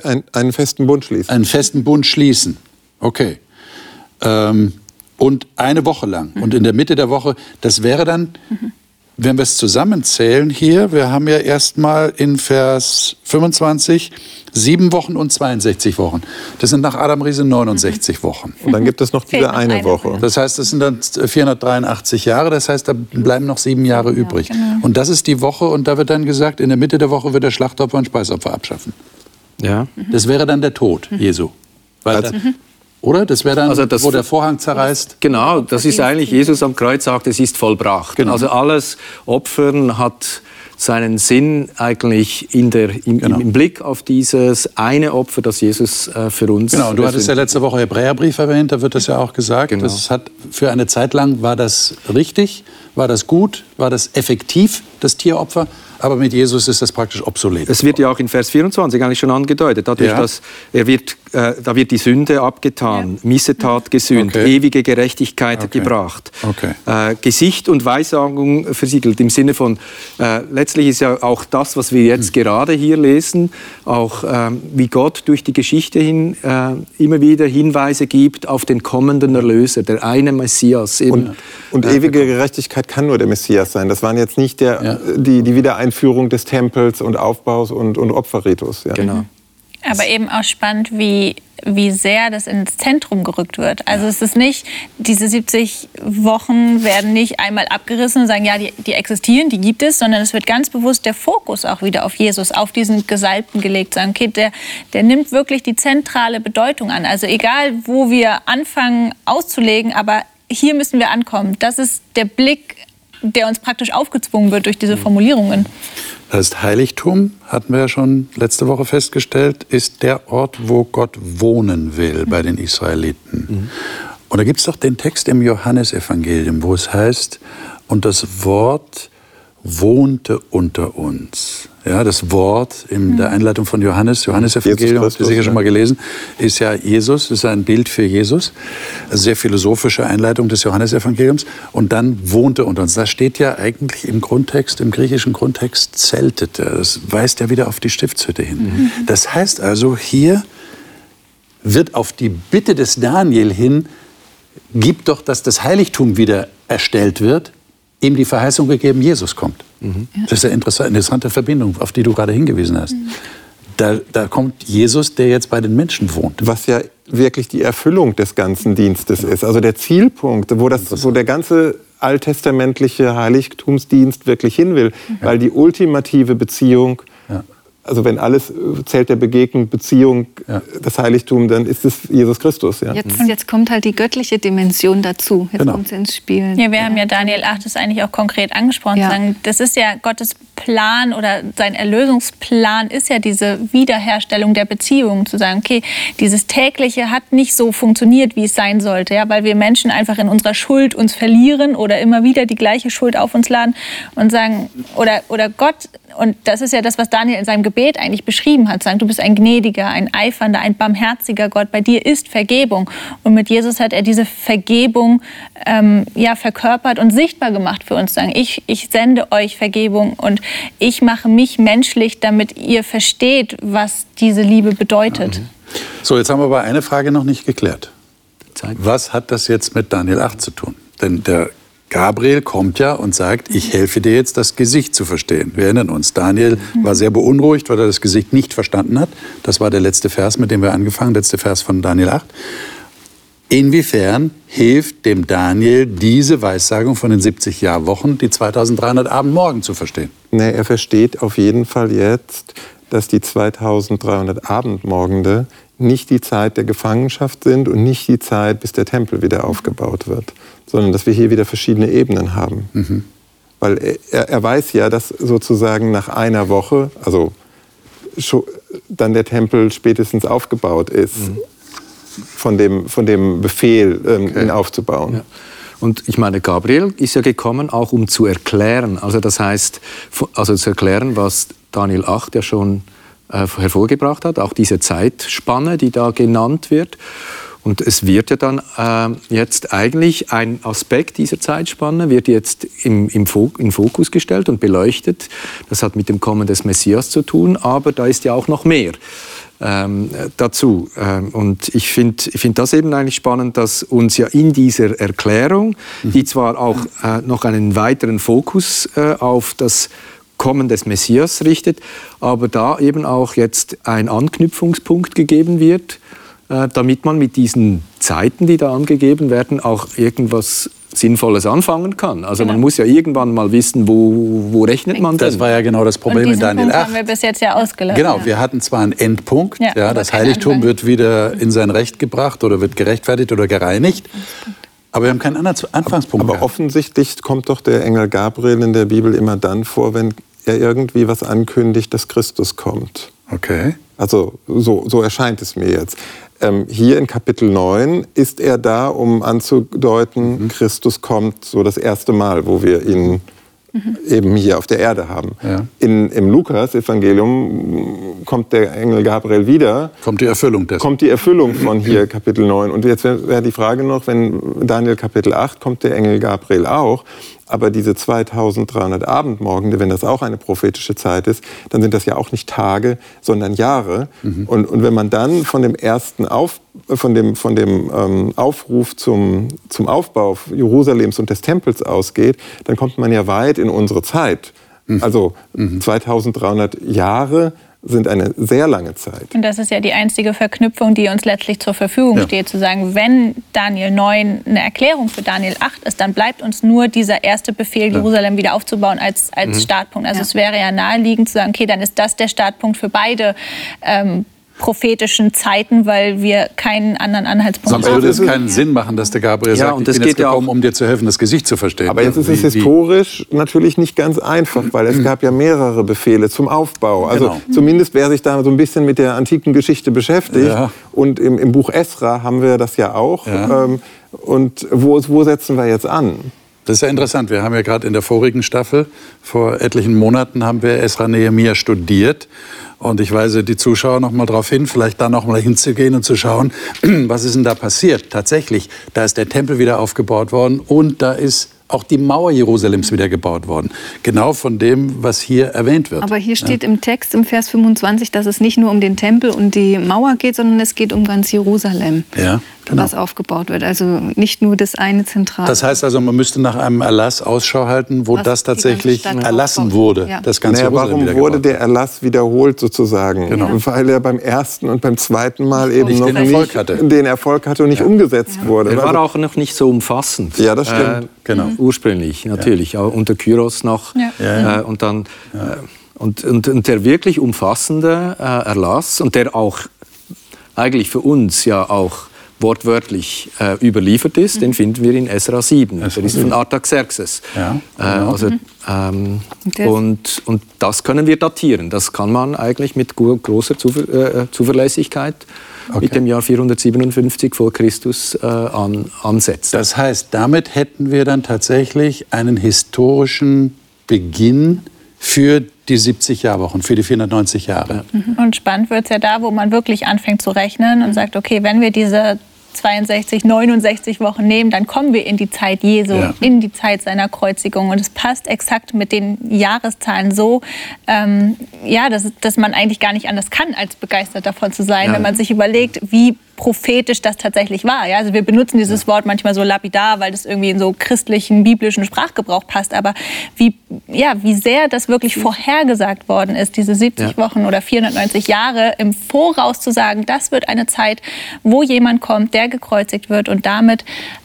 ein, einen festen Bund schließen. einen festen Bund schließen. Okay. Ähm, und eine Woche lang. Und in der Mitte der Woche, das wäre dann, wenn wir es zusammenzählen hier, wir haben ja erstmal in Vers 25 sieben Wochen und 62 Wochen. Das sind nach Adam Riese 69 Wochen. Und dann gibt es noch diese eine Woche. Das heißt, das sind dann 483 Jahre, das heißt, da bleiben noch sieben Jahre übrig. Und das ist die Woche und da wird dann gesagt, in der Mitte der Woche wird er Schlachtopfer und Speisopfer abschaffen. Ja. Das wäre dann der Tod Jesu. Weil Also- oder? Das wäre dann, Also das- wo der Vorhang zerreißt. Genau, das ist eigentlich, Jesus am Kreuz sagt, es ist vollbracht. Genau. Also alles Opfern hat seinen Sinn eigentlich in der, im, Genau. im Blick auf dieses eine Opfer, das Jesus äh, für uns Genau, du hattest ja letzte Woche Hebräerbrief erwähnt, da wird das ja auch gesagt. Genau. Das hat für eine Zeit lang war das richtig, war das gut, war das effektiv, das Tieropfer, aber mit Jesus ist das praktisch obsolet. Es wird ja auch in Vers 24 eigentlich schon angedeutet, dadurch, Ja. dass er wird, äh, da wird die Sünde abgetan, Missetat gesühnt, Okay. ewige Gerechtigkeit Okay. gebracht, Okay. äh, Gesicht und Weissagung versiegelt. Im Sinne von, äh, letztlich ist ja auch das, was wir jetzt gerade hier lesen, auch ähm, wie Gott durch die Geschichte hin äh, immer wieder Hinweise gibt auf den kommenden Erlöser, der eine Messias. Eben, Und, und ewige Gerechtigkeit kann nur der Messias sein. Das waren jetzt nicht der, Ja. die, die Wiedereinführung des Tempels und Aufbaus und, und Opferritus. Ja. Genau. Aber eben auch spannend, wie, wie sehr das ins Zentrum gerückt wird. Also es ist nicht, diese 70 Wochen werden nicht einmal abgerissen und sagen, ja, die, die existieren, die gibt es, sondern es wird ganz bewusst der Fokus auch wieder auf Jesus, auf diesen Gesalbten gelegt. Sagen, okay, der, der nimmt wirklich die zentrale Bedeutung an. Also egal, wo wir anfangen auszulegen, aber hier müssen wir ankommen. Das ist der Blick, der uns praktisch aufgezwungen wird durch diese Formulierungen. Das heißt, Heiligtum, hatten wir ja schon letzte Woche festgestellt, ist der Ort, wo Gott wohnen will bei den Israeliten. Und da gibt es doch den Text im Johannesevangelium, wo es heißt, und das Wort wohnte unter uns. Ja, das Wort in der Einleitung von Johannes, Johannesevangelium, habt ihr sicher schon mal gelesen, ist ja Jesus, ist ein Bild für Jesus. Eine sehr philosophische Einleitung des Johannesevangeliums. Und dann wohnte unter uns. Da steht ja eigentlich im Grundtext, im griechischen Grundtext zeltete. Das weist ja wieder auf die Stiftshütte hin. Das heißt also, hier wird auf die Bitte des Daniel hin, gib doch, dass das Heiligtum wieder erstellt wird, ihm die Verheißung gegeben, Jesus kommt. Das ist eine interessante, interessante Verbindung, auf die du gerade hingewiesen hast. Da, da kommt Jesus, der jetzt bei den Menschen wohnt. Was ja wirklich die Erfüllung des ganzen Dienstes ist. Also der Zielpunkt, wo, das, wo der ganze alttestamentliche Heiligtumsdienst wirklich hin will. Weil die ultimative Beziehung. Also wenn alles äh, zählt der Begegnung, Beziehung, Ja. das Heiligtum, dann ist es Jesus Christus. Ja. Jetzt, jetzt kommt halt die göttliche Dimension dazu. Jetzt Genau. kommt sie ins Spiel. Ja, wir haben ja Daniel 8 das eigentlich auch konkret angesprochen. Ja. Sagen, das ist ja Gottes Plan oder sein Erlösungsplan ist ja diese Wiederherstellung der Beziehungen. Zu sagen, okay, dieses tägliche hat nicht so funktioniert, wie es sein sollte, ja, weil wir Menschen einfach in unserer Schuld uns verlieren oder immer wieder die gleiche Schuld auf uns laden und sagen, oder, oder Gott, und das ist ja das, was Daniel in seinem Gebet eigentlich beschrieben hat, sagen, du bist ein gnädiger, ein eifernder, ein barmherziger Gott, bei dir ist Vergebung. Und mit Jesus hat er diese Vergebung ähm, ja, verkörpert und sichtbar gemacht für uns. Sagen, ich, ich sende euch Vergebung und ich mache mich menschlich, damit ihr versteht, was diese Liebe bedeutet. So, jetzt haben wir aber eine Frage noch nicht geklärt. Was hat das jetzt mit Daniel 8 zu tun? Denn der Gabriel kommt ja und sagt, ich helfe dir jetzt, das Gesicht zu verstehen. Wir erinnern uns, Daniel war sehr beunruhigt, weil er das Gesicht nicht verstanden hat. Das war der letzte Vers, mit dem wir angefangen, letzte Vers von Daniel 8. Inwiefern hilft dem Daniel diese Weissagung von den 70 Jahrwochen, die 2300 Abendmorgen zu verstehen? Nee, er versteht auf jeden Fall jetzt, dass die 2300 Abendmorgende nicht die Zeit der Gefangenschaft sind und nicht die Zeit, bis der Tempel wieder aufgebaut wird, sondern dass wir hier wieder verschiedene Ebenen haben. Weil er, er weiß ja, dass sozusagen nach einer Woche, also dann der Tempel spätestens aufgebaut ist, von, dem, von dem Befehl, ähm, ihn aufzubauen. Ja. Und ich meine, Gabriel ist ja gekommen, auch um zu erklären. Also das heißt, also zu erklären, was Daniel 8 ja schon äh, hervorgebracht hat, auch diese Zeitspanne, die da genannt wird. Und es wird ja dann äh, jetzt eigentlich ein Aspekt dieser Zeitspanne wird jetzt im, im Fokus gestellt und beleuchtet. Das hat mit dem Kommen des Messias zu tun, aber da ist ja auch noch mehr ähm, dazu. Ähm, und ich finde ich find das eben eigentlich spannend, dass uns ja in dieser Erklärung, die zwar auch äh, noch einen weiteren Fokus äh, auf das Kommen des Messias richtet, aber da eben auch jetzt ein Anknüpfungspunkt gegeben wird, damit man mit diesen Zeiten, die da angegeben werden, auch irgendwas Sinnvolles anfangen kann. Also man muss ja irgendwann mal wissen, wo, wo rechnet man denn? Das war ja genau das Problem in Daniel Punkt 8. haben wir bis jetzt ja ausgelassen. Genau, wir hatten zwar einen Endpunkt, Ja, ja, aber das Heiligtum Anfang. wird wieder in sein Recht gebracht oder wird gerechtfertigt oder gereinigt, aber wir haben keinen Anfangspunkt Aber gehabt. offensichtlich kommt doch der Engel Gabriel in der Bibel immer dann vor, wenn er irgendwie was ankündigt, dass Christus kommt. Okay. Also so, so erscheint es mir jetzt. Ähm, hier in Kapitel 9 ist er da, um anzudeuten, mhm. Christus kommt so das erste Mal, wo wir ihn mhm. eben hier auf der Erde haben. Ja. In, Im Lukas-Evangelium kommt der Engel Gabriel wieder. Kommt die Erfüllung dessen. Kommt die Erfüllung von hier Kapitel 9. Und jetzt wäre die Frage noch, wenn Daniel Kapitel 8 kommt der Engel Gabriel auch. Aber diese 2300 Abendmorgende, wenn das auch eine prophetische Zeit ist, dann sind das ja auch nicht Tage, sondern Jahre. Mhm. Und, und wenn man dann von dem ersten Auf, von dem, von dem ähm, Aufruf zum, zum Aufbau Jerusalems und des Tempels ausgeht, dann kommt man ja weit in unsere Zeit. Mhm. Also mhm. 2300 Jahre sind eine sehr lange Zeit. Und das ist ja die einzige Verknüpfung, die uns letztlich zur Verfügung ja. steht, zu sagen, wenn Daniel 9 eine Erklärung für Daniel 8 ist, dann bleibt uns nur dieser erste Befehl, Jerusalem wieder aufzubauen, als, als mhm. Startpunkt. Also ja. es wäre ja naheliegend zu sagen, okay, dann ist das der Startpunkt für beide ähm, prophetischen Zeiten, weil wir keinen anderen Anhaltspunkt Sonst haben. Sonst würde es keinen Sinn machen, dass der Gabriel ja, sagt, und ich bin jetzt gekommen, um dir zu helfen, das Gesicht zu verstehen. Aber jetzt ist es historisch natürlich nicht ganz einfach, weil es gab ja mehrere Befehle zum Aufbau. Also genau. zumindest wer sich da so ein bisschen mit der antiken Geschichte beschäftigt. Ja. Und im, im, Buch Esra haben wir das ja auch. Ja. Ähm, und wo, wo setzen wir jetzt an? Das ist ja interessant. Wir haben ja gerade in der vorigen Staffel, vor etlichen Monaten, haben wir Esra Nehemiah studiert. Und ich weise die Zuschauer noch mal darauf hin, vielleicht da noch mal hinzugehen und zu schauen, was ist denn da passiert? Tatsächlich, da ist der Tempel wieder aufgebaut worden und da ist auch die Mauer Jerusalems wieder gebaut worden. Genau von dem, was hier erwähnt wird. Aber hier steht ja. im Text im Vers 25, dass es nicht nur um den Tempel und die Mauer geht, sondern es geht um ganz Jerusalem, ja, genau. was aufgebaut wird. Also nicht nur das eine Zentrale. Das heißt also, man müsste nach einem Erlass Ausschau halten, wo was das tatsächlich erlassen wurde. Ja. Das ganze naja, warum wurde der Erlass wiederholt sozusagen? Genau. Weil er beim ersten und beim zweiten Mal eben nicht noch den Erfolg hatte. den Erfolg hatte und nicht umgesetzt wurde. Er war also auch noch nicht so umfassend. Ja, das stimmt. Äh, genau ursprünglich, natürlich, ja. unter Kyros noch. Ja. Äh, und dann äh, und, und, und, der wirklich umfassende äh, Erlass und der auch eigentlich für uns ja auch wortwörtlich äh, überliefert ist, mhm. den finden wir in Esra 7. Das ist von Artaxerxes. Ja, äh, genau. also, ähm, und, und das können wir datieren. Das kann man eigentlich mit großer Zuver äh, Zuverlässigkeit okay. mit dem Jahr 457 vor Christus äh, an, ansetzt. Das heißt, damit hätten wir dann tatsächlich einen historischen Beginn für die 70 Jahrwochen, für die 490 Jahre. Mhm. Und spannend wird es ja da, wo man wirklich anfängt zu rechnen und sagt, okay, wenn wir diese 62, 69 Wochen nehmen, dann kommen wir in die Zeit Jesu, ja. in die Zeit seiner Kreuzigung. Und es passt exakt mit den Jahreszahlen so, ähm, ja, dass, dass man eigentlich gar nicht anders kann, als begeistert davon zu sein, ja. wenn man sich überlegt, wie prophetisch das tatsächlich war. Ja? Also wir benutzen dieses ja. Wort manchmal so lapidar, weil das irgendwie in so christlichen, biblischen Sprachgebrauch passt. Aber wie, ja, wie sehr das wirklich vorhergesagt worden ist, diese 70 ja. Wochen oder 490 Jahre im Voraus zu sagen, das wird eine Zeit, wo jemand kommt, der gekreuzigt wird und damit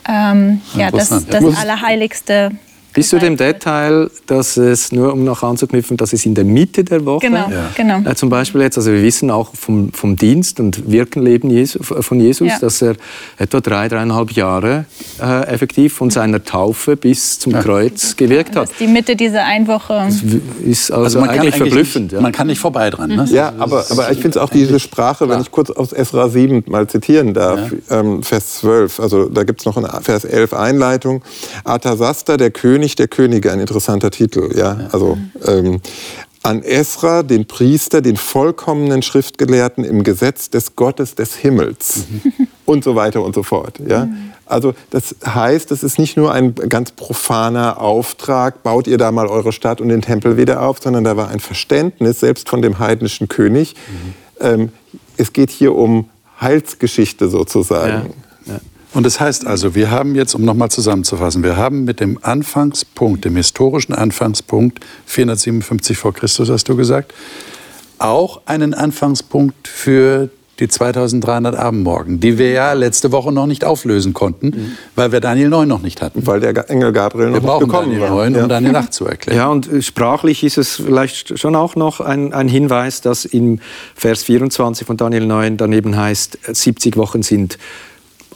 ähm, ja, das, das Allerheiligste bis zu dem Detail, dass es, nur um noch anzuknüpfen, dass es in der Mitte der Woche, genau, ja. genau. Äh, zum Beispiel jetzt, also wir wissen auch vom, vom Dienst und Wirkenleben Jesu, von Jesus, ja. dass er etwa drei, dreieinhalb Jahre äh, effektiv von seiner Taufe bis zum ja. Kreuz gewirkt hat. Die Mitte dieser Einwoche. Das ist also, also eigentlich, eigentlich verblüffend. Nicht, man kann nicht vorbei dran. Ne? Mhm. Ja, aber, aber ich finde es auch diese Sprache, wenn ich kurz aus Esra 7 mal zitieren darf, ähm, Vers 12, also da gibt es noch in Vers 11 Einleitung. Arthasasta, der König, König der Könige, ein interessanter Titel. Ja? Also, ähm, an Esra, den Priester, den vollkommenen Schriftgelehrten im Gesetz des Gottes des Himmels mhm. und so weiter und so fort. Ja? Also das heißt, es ist nicht nur ein ganz profaner Auftrag, baut ihr da mal eure Stadt und den Tempel wieder auf, sondern da war ein Verständnis, selbst von dem heidnischen König. Mhm. Ähm, es geht hier um Heilsgeschichte sozusagen. Ja. Und das heißt also, wir haben jetzt, um nochmal zusammenzufassen, wir haben mit dem Anfangspunkt, dem historischen Anfangspunkt 457 vor Christus, hast du gesagt, auch einen Anfangspunkt für die 2300 Abendmorgen, die wir ja letzte Woche noch nicht auflösen konnten, mhm. weil wir Daniel 9 noch nicht hatten. Weil der Engel Gabriel noch wir nicht gekommen Daniel war. 9, um ja. Daniel 8 zu erklären. Ja, und sprachlich ist es vielleicht schon auch noch ein, ein Hinweis, dass im Vers 24 von Daniel 9 daneben heißt, 70 Wochen sind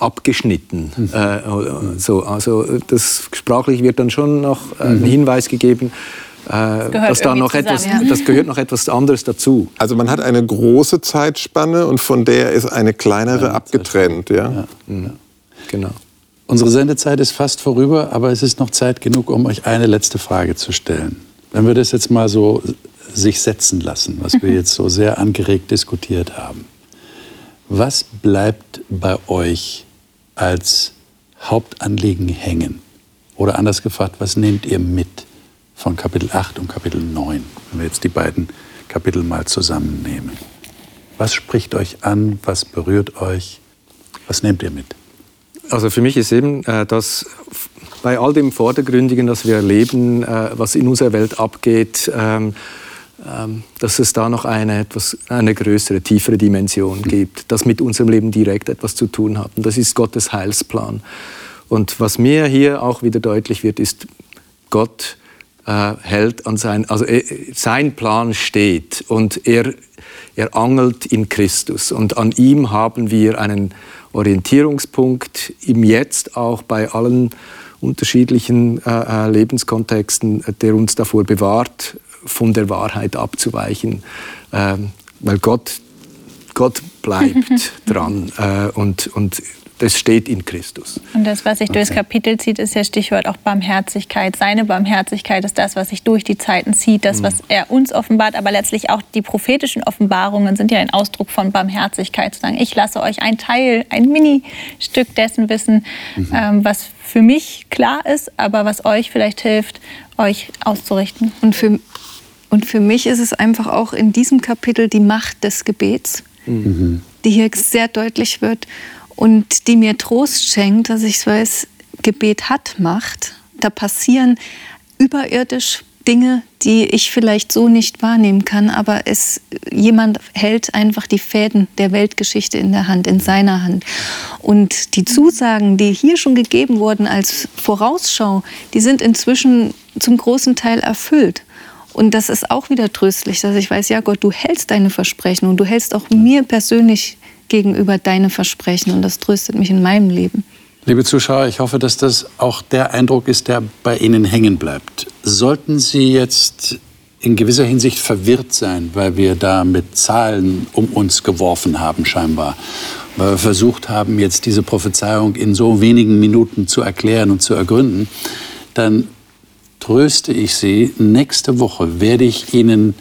abgeschnitten. Mhm. Äh, so, also das sprachlich wird dann schon noch ein Hinweis gegeben, äh, dass da noch etwas, ja. das gehört noch etwas anderes dazu. Also man hat eine große Zeitspanne und von der ist eine kleinere abgetrennt. Ja? ja. Mhm. Genau. Unsere Sendezeit ist fast vorüber, aber es ist noch Zeit genug, um euch eine letzte Frage zu stellen. Wenn wir das jetzt mal so sich setzen lassen, was wir jetzt so sehr angeregt diskutiert haben. Was bleibt bei euch als Hauptanliegen hängen? Oder anders gefragt, was nehmt ihr mit von Kapitel 8 und Kapitel 9, wenn wir jetzt die beiden Kapitel mal zusammennehmen? Was spricht euch an? Was berührt euch? Was nehmt ihr mit? Also für mich ist eben, äh, dass bei all dem Vordergründigen, das wir erleben, äh, was in unserer Welt abgeht, ähm, dass es da noch eine etwas eine größere, tiefere Dimension gibt, das mit unserem Leben direkt etwas zu tun hat. Und das ist Gottes Heilsplan. Und was mir hier auch wieder deutlich wird, ist, Gott äh, hält an sein, also äh, sein Plan steht und er, er angelt in Christus. Und an ihm haben wir einen Orientierungspunkt im Jetzt auch bei allen unterschiedlichen äh, äh Lebenskontexten, der uns davor bewahrt, von der Wahrheit abzuweichen, ähm, weil Gott, Gott bleibt dran äh, und, und das steht in Christus. Und das, was sich okay. durchs Kapitel zieht, ist ja Stichwort auch Barmherzigkeit. Seine Barmherzigkeit ist das, was sich durch die Zeiten zieht, das, was er uns offenbart, aber letztlich auch die prophetischen Offenbarungen sind ja ein Ausdruck von Barmherzigkeit. Zu sagen, ich lasse euch ein Teil, ein Ministück dessen wissen, mhm. ähm, was für mich klar ist, aber was euch vielleicht hilft, euch auszurichten. Und für, und für mich ist es einfach auch in diesem Kapitel die Macht des Gebets, mhm. die hier sehr deutlich wird und die mir Trost schenkt, dass ich weiß, Gebet hat Macht. Da passieren überirdisch Dinge, die ich vielleicht so nicht wahrnehmen kann, aber es, jemand hält einfach die Fäden der Weltgeschichte in der Hand, in seiner Hand. Und die Zusagen, die hier schon gegeben wurden als Vorausschau, die sind inzwischen zum großen Teil erfüllt. Und das ist auch wieder tröstlich, dass ich weiß, ja Gott, du hältst deine Versprechen und du hältst auch mir persönlich gegenüber deine Versprechen und das tröstet mich in meinem Leben. Liebe Zuschauer, ich hoffe, dass das auch der Eindruck ist, der bei Ihnen hängen bleibt. Sollten Sie jetzt in gewisser Hinsicht verwirrt sein, weil wir da mit Zahlen um uns geworfen haben scheinbar, weil wir versucht haben, jetzt diese Prophezeiung in so wenigen Minuten zu erklären und zu ergründen, dann tröste ich Sie, nächste Woche werde ich Ihnen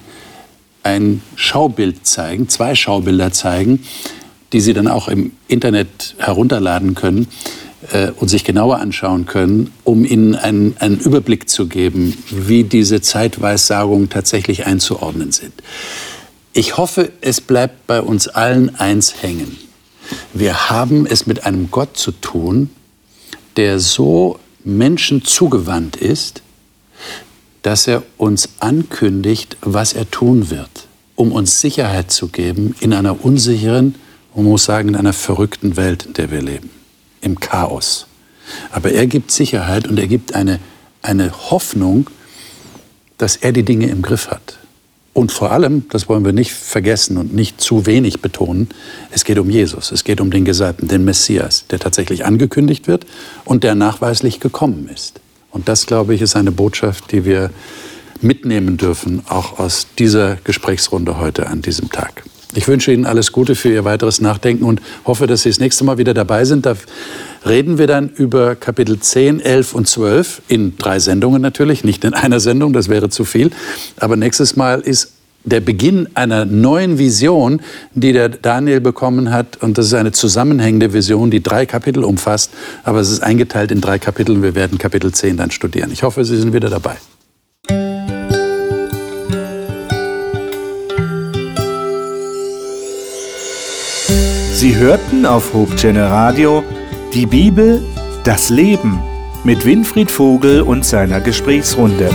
ein Schaubild zeigen, zwei Schaubilder zeigen, die Sie dann auch im Internet herunterladen können äh, und sich genauer anschauen können, um Ihnen einen, einen Überblick zu geben, wie diese Zeitweissagungen tatsächlich einzuordnen sind. Ich hoffe, es bleibt bei uns allen eins hängen. Wir haben es mit einem Gott zu tun, der so Menschen zugewandt ist, dass er uns ankündigt, was er tun wird, um uns Sicherheit zu geben in einer unsicheren, man muss sagen, in einer verrückten Welt, in der wir leben, im Chaos. Aber er gibt Sicherheit und er gibt eine, eine Hoffnung, dass er die Dinge im Griff hat. Und vor allem, das wollen wir nicht vergessen und nicht zu wenig betonen, es geht um Jesus, es geht um den Gesalbten, den Messias, der tatsächlich angekündigt wird und der nachweislich gekommen ist. Und das, glaube ich, ist eine Botschaft, die wir mitnehmen dürfen, auch aus dieser Gesprächsrunde heute an diesem Tag. Ich wünsche Ihnen alles Gute für Ihr weiteres Nachdenken und hoffe, dass Sie das nächste Mal wieder dabei sind. Da reden wir dann über Kapitel 10, 11 und 12 in drei Sendungen natürlich, nicht in einer Sendung, das wäre zu viel. Aber nächstes Mal ist der Beginn einer neuen Vision, die der Daniel bekommen hat. Und das ist eine zusammenhängende Vision, die drei Kapitel umfasst. Aber es ist eingeteilt in drei Kapitel. Wir werden Kapitel 10 dann studieren. Ich hoffe, Sie sind wieder dabei. Sie hörten auf Hope Channel Radio die Bibel, das Leben mit Winfried Vogel und seiner Gesprächsrunde.